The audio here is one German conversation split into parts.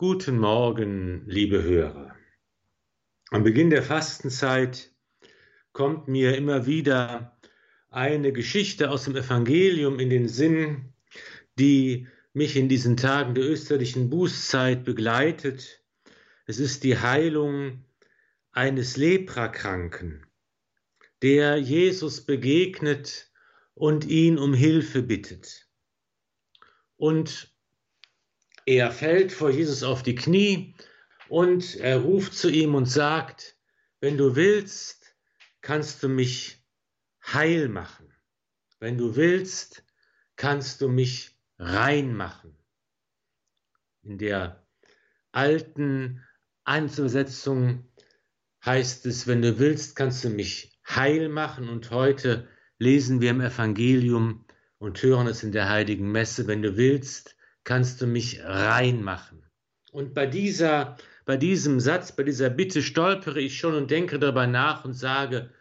Guten Morgen, liebe Hörer. Am Beginn der Fastenzeit kommt mir immer wieder eine Geschichte aus dem Evangelium in den Sinn, die mich in diesen Tagen der österlichen Bußzeit begleitet. Es ist die Heilung eines Leprakranken, der Jesus begegnet und ihn um Hilfe bittet. Und er fällt vor Jesus auf die Knie und er ruft zu ihm und sagt, wenn du willst, kannst du mich heil machen. Wenn du willst, kannst du mich rein machen. In der alten Einzelsetzung heißt es, wenn du willst, kannst du mich heil machen. Und heute lesen wir im Evangelium und hören es in der heiligen Messe, wenn du willst, kannst du mich reinmachen. Und bei dieser, bei diesem Satz, bei dieser Bitte stolpere ich schon und denke darüber nach und sage,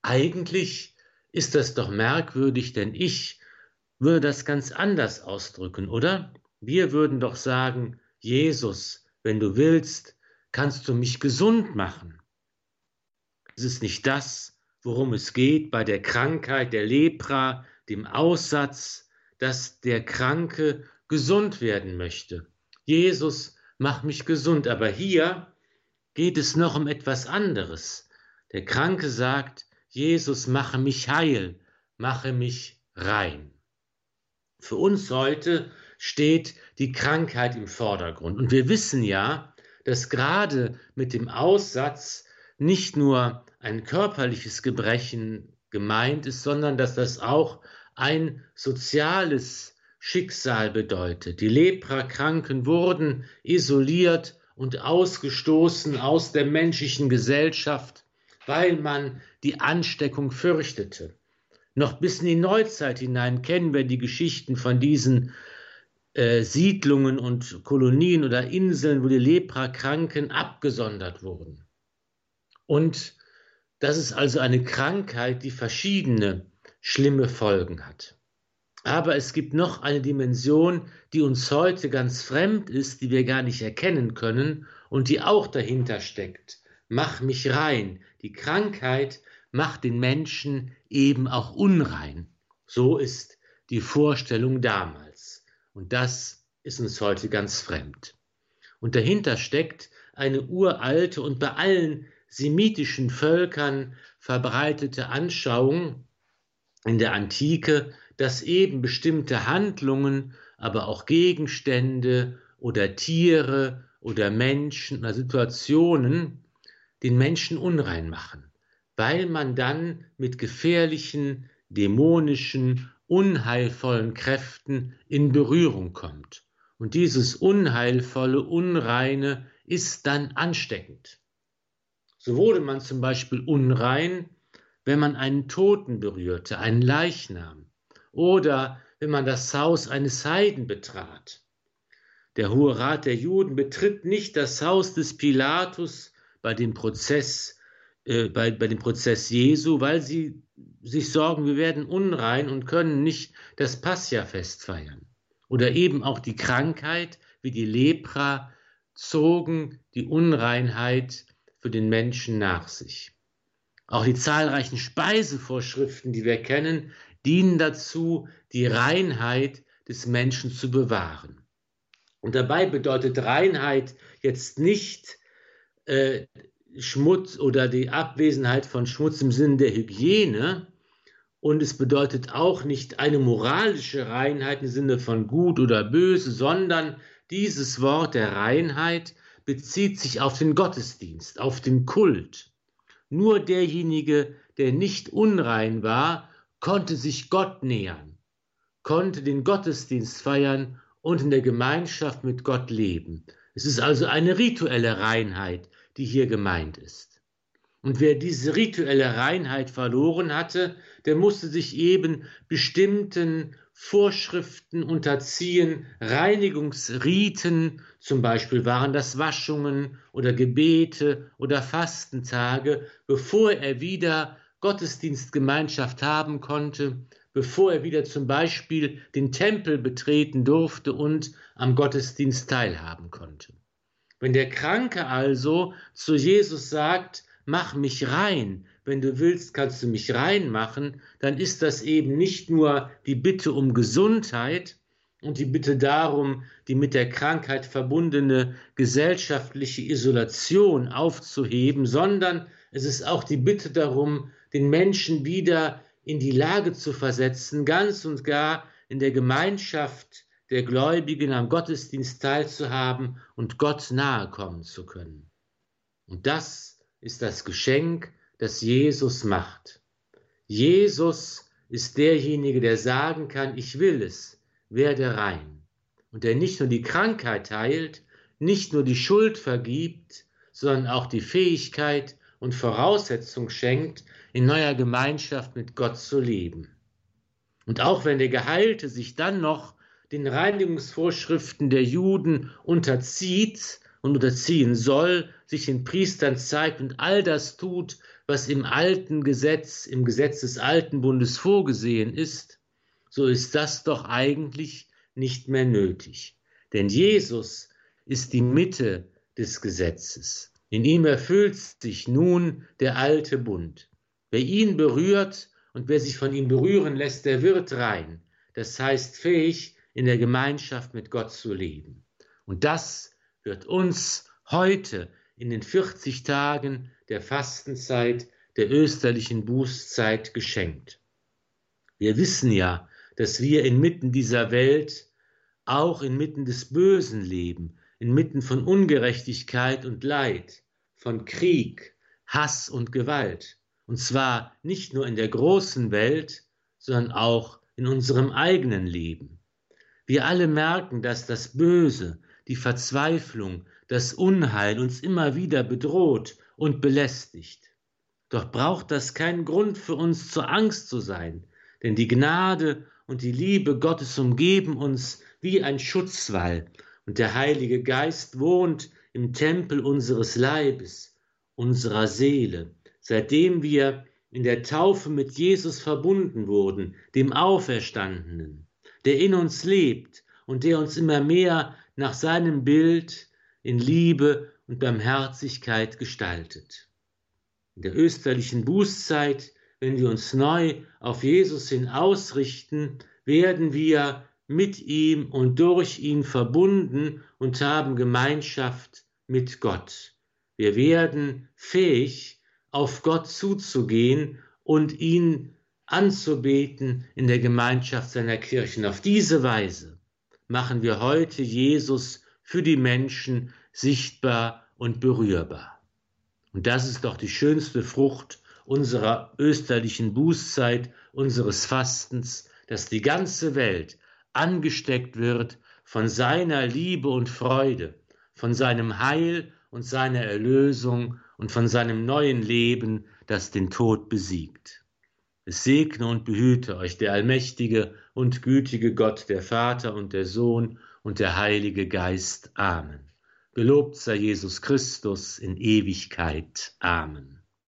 eigentlich ist das doch merkwürdig, denn ich würde das ganz anders ausdrücken, oder? Wir würden doch sagen, Jesus, wenn du willst, kannst du mich gesund machen. Es ist nicht das, worum es geht bei der Krankheit, der Lepra, dem Aussatz, dass der Kranke gesund werden möchte. Jesus, mach mich gesund. Aber hier geht es noch um etwas anderes. Der Kranke sagt, Jesus, mache mich heil, mache mich rein. Für uns heute steht die Krankheit im Vordergrund. Und wir wissen ja, dass gerade mit dem Aussatz nicht nur ein körperliches Gebrechen gemeint ist, sondern dass das auch ein soziales Schicksal bedeutet. Die Leprakranken wurden isoliert und ausgestoßen aus der menschlichen Gesellschaft, weil man die Ansteckung fürchtete. Noch bis in die Neuzeit hinein kennen wir die Geschichten von diesen äh, Siedlungen und Kolonien oder Inseln, wo die Leprakranken abgesondert wurden. Und das ist also eine Krankheit, die verschiedene schlimme Folgen hat. Aber es gibt noch eine Dimension, die uns heute ganz fremd ist, die wir gar nicht erkennen können und die auch dahinter steckt. Mach mich rein. Die Krankheit macht den Menschen eben auch unrein. So ist die Vorstellung damals. Und das ist uns heute ganz fremd. Und dahinter steckt eine uralte und bei allen semitischen Völkern verbreitete Anschauung in der Antike, dass eben bestimmte Handlungen, aber auch Gegenstände oder Tiere oder Menschen oder Situationen den Menschen unrein machen, weil man dann mit gefährlichen, dämonischen, unheilvollen Kräften in Berührung kommt. Und dieses unheilvolle, unreine ist dann ansteckend. So wurde man zum Beispiel unrein, wenn man einen Toten berührte, einen Leichnam oder wenn man das Haus eines Heiden betrat. Der Hohe Rat der Juden betritt nicht das Haus des Pilatus bei dem Prozess, äh, bei, bei dem Prozess Jesu, weil sie sich sorgen, wir werden unrein und können nicht das Passjafest feiern. Oder eben auch die Krankheit wie die Lepra zogen die Unreinheit für den Menschen nach sich. Auch die zahlreichen Speisevorschriften, die wir kennen, dienen dazu, die Reinheit des Menschen zu bewahren. Und dabei bedeutet Reinheit jetzt nicht äh, Schmutz oder die Abwesenheit von Schmutz im Sinne der Hygiene. Und es bedeutet auch nicht eine moralische Reinheit im Sinne von gut oder böse, sondern dieses Wort der Reinheit bezieht sich auf den Gottesdienst, auf den Kult. Nur derjenige, der nicht unrein war, konnte sich Gott nähern, konnte den Gottesdienst feiern und in der Gemeinschaft mit Gott leben. Es ist also eine rituelle Reinheit, die hier gemeint ist. Und wer diese rituelle Reinheit verloren hatte, der musste sich eben bestimmten Vorschriften unterziehen, Reinigungsriten, zum Beispiel waren das Waschungen oder Gebete oder Fastentage, bevor er wieder Gottesdienstgemeinschaft haben konnte, bevor er wieder zum Beispiel den Tempel betreten durfte und am Gottesdienst teilhaben konnte. Wenn der Kranke also zu Jesus sagt, mach mich rein, wenn du willst, kannst du mich reinmachen, dann ist das eben nicht nur die Bitte um Gesundheit und die Bitte darum, die mit der Krankheit verbundene gesellschaftliche Isolation aufzuheben, sondern es ist auch die Bitte darum, den Menschen wieder in die Lage zu versetzen, ganz und gar in der Gemeinschaft der Gläubigen am Gottesdienst teilzuhaben und Gott nahe kommen zu können. Und das ist das Geschenk, das Jesus macht. Jesus ist derjenige, der sagen kann, ich will es, werde rein. Und der nicht nur die Krankheit heilt, nicht nur die Schuld vergibt, sondern auch die Fähigkeit und Voraussetzung schenkt, in neuer Gemeinschaft mit Gott zu leben. Und auch wenn der Geheilte sich dann noch den Reinigungsvorschriften der Juden unterzieht und unterziehen soll, sich den Priestern zeigt und all das tut, was im alten Gesetz, im Gesetz des alten Bundes vorgesehen ist, so ist das doch eigentlich nicht mehr nötig. Denn Jesus ist die Mitte des Gesetzes. In ihm erfüllt sich nun der alte Bund. Wer ihn berührt und wer sich von ihm berühren lässt, der wird rein. Das heißt fähig, in der Gemeinschaft mit Gott zu leben. Und das wird uns heute in den 40 Tagen der Fastenzeit, der österlichen Bußzeit geschenkt. Wir wissen ja, dass wir inmitten dieser Welt auch inmitten des Bösen leben, inmitten von Ungerechtigkeit und Leid, von Krieg, Hass und Gewalt. Und zwar nicht nur in der großen Welt, sondern auch in unserem eigenen Leben. Wir alle merken, dass das Böse, die Verzweiflung, das Unheil uns immer wieder bedroht und belästigt. Doch braucht das keinen Grund für uns zur Angst zu sein, denn die Gnade und die Liebe Gottes umgeben uns wie ein Schutzwall, und der Heilige Geist wohnt im Tempel unseres Leibes, unserer Seele, seitdem wir in der Taufe mit Jesus verbunden wurden, dem Auferstandenen, der in uns lebt und der uns immer mehr nach seinem Bild in Liebe und Barmherzigkeit gestaltet. In der österlichen Bußzeit, wenn wir uns neu auf Jesus hin ausrichten, werden wir mit ihm und durch ihn verbunden und haben Gemeinschaft mit Gott. Wir werden fähig, auf Gott zuzugehen und ihn anzubeten in der Gemeinschaft seiner Kirchen. Auf diese Weise machen wir heute Jesus für die Menschen sichtbar und berührbar. Und das ist doch die schönste Frucht unserer österlichen Bußzeit, unseres Fastens, dass die ganze Welt angesteckt wird von seiner Liebe und Freude, von seinem Heil und seiner Erlösung und von seinem neuen Leben, das den Tod besiegt. Es segne und behüte euch der allmächtige und gütige Gott, der Vater und der Sohn und der Heilige Geist. Amen. Gelobt sei Jesus Christus in Ewigkeit. Amen.